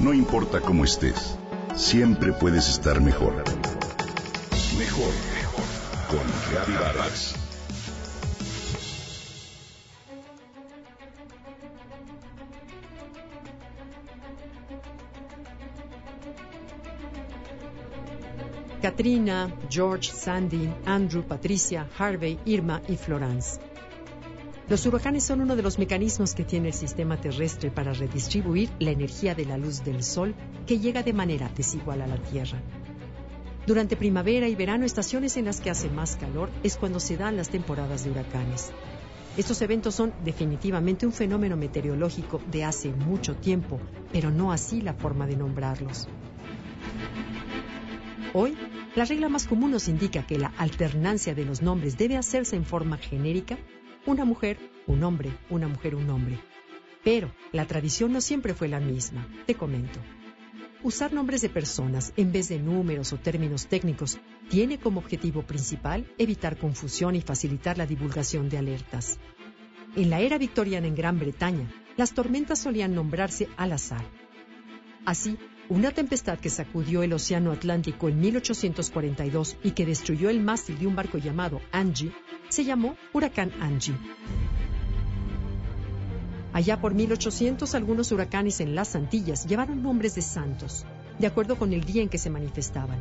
No importa cómo estés, siempre puedes estar mejor. Mejor, mejor. Con Reavivadas. Katrina, George, Sandy, Andrew, Patricia, Harvey, Irma y Florence. Los huracanes son uno de los mecanismos que tiene el sistema terrestre para redistribuir la energía de la luz del Sol que llega de manera desigual a la Tierra. Durante primavera y verano, estaciones en las que hace más calor, es cuando se dan las temporadas de huracanes. Estos eventos son definitivamente un fenómeno meteorológico de hace mucho tiempo, pero no así la forma de nombrarlos. Hoy, la regla más común nos indica que la alternancia de los nombres debe hacerse en forma genérica, una mujer, un hombre, una mujer, un hombre. Pero la tradición no siempre fue la misma, te comento. Usar nombres de personas en vez de números o términos técnicos tiene como objetivo principal evitar confusión y facilitar la divulgación de alertas. En la era victoriana en Gran Bretaña, las tormentas solían nombrarse al azar. Así, una tempestad que sacudió el Océano Atlántico en 1842 y que destruyó el mástil de un barco llamado Angie se llamó Huracán Angie. Allá por 1800, algunos huracanes en las Antillas llevaron nombres de santos, de acuerdo con el día en que se manifestaban.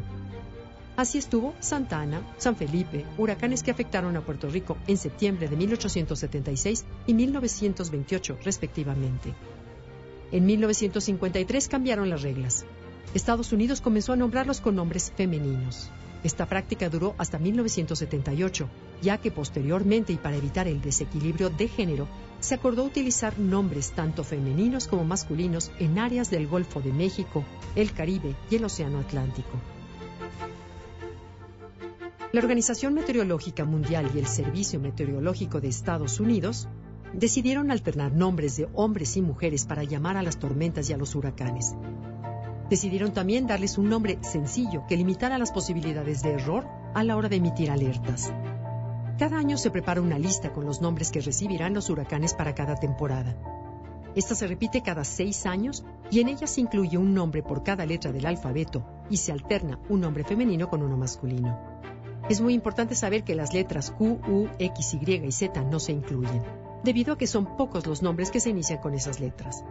Así estuvo Santa Ana, San Felipe, huracanes que afectaron a Puerto Rico en septiembre de 1876 y 1928, respectivamente. En 1953 cambiaron las reglas. Estados Unidos comenzó a nombrarlos con nombres femeninos. Esta práctica duró hasta 1978, ya que posteriormente y para evitar el desequilibrio de género, se acordó utilizar nombres tanto femeninos como masculinos en áreas del Golfo de México, el Caribe y el Océano Atlántico. La Organización Meteorológica Mundial y el Servicio Meteorológico de Estados Unidos decidieron alternar nombres de hombres y mujeres para llamar a las tormentas y a los huracanes. Decidieron también darles un nombre sencillo que limitara las posibilidades de error a la hora de emitir alertas. Cada año se prepara una lista con los nombres que recibirán los huracanes para cada temporada. Esta se repite cada seis años y en ella se incluye un nombre por cada letra del alfabeto y se alterna un nombre femenino con uno masculino. Es muy importante saber que las letras Q, U, X, Y y Z no se incluyen debido a que son pocos los nombres que se inician con esas letras.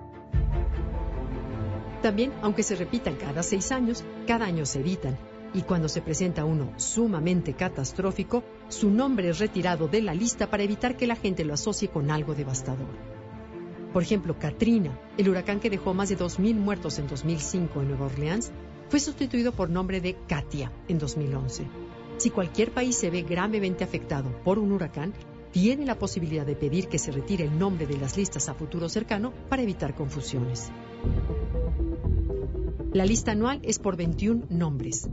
También, aunque se repitan cada seis años, cada año se editan, y cuando se presenta uno sumamente catastrófico, su nombre es retirado de la lista para evitar que la gente lo asocie con algo devastador. Por ejemplo, Katrina, el huracán que dejó más de 2.000 muertos en 2005 en Nueva Orleans, fue sustituido por nombre de Katia en 2011. Si cualquier país se ve gravemente afectado por un huracán, tiene la posibilidad de pedir que se retire el nombre de las listas a futuro cercano para evitar confusiones. La lista anual es por 21 nombres.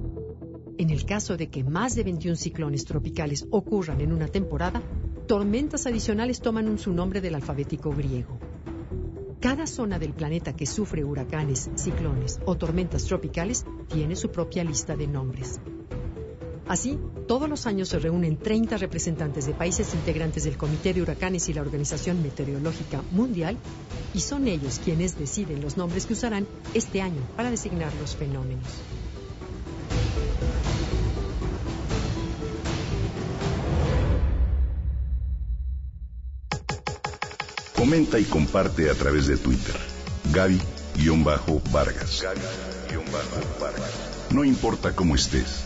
En el caso de que más de 21 ciclones tropicales ocurran en una temporada, tormentas adicionales toman un su nombre del alfabético griego. Cada zona del planeta que sufre huracanes, ciclones o tormentas tropicales tiene su propia lista de nombres. Así, todos los años se reúnen 30 representantes de países integrantes del Comité de Huracanes y la Organización Meteorológica Mundial, y son ellos quienes deciden los nombres que usarán este año para designar los fenómenos. Comenta y comparte a través de Twitter. Gaby-Vargas. Gaby-Vargas. No importa cómo estés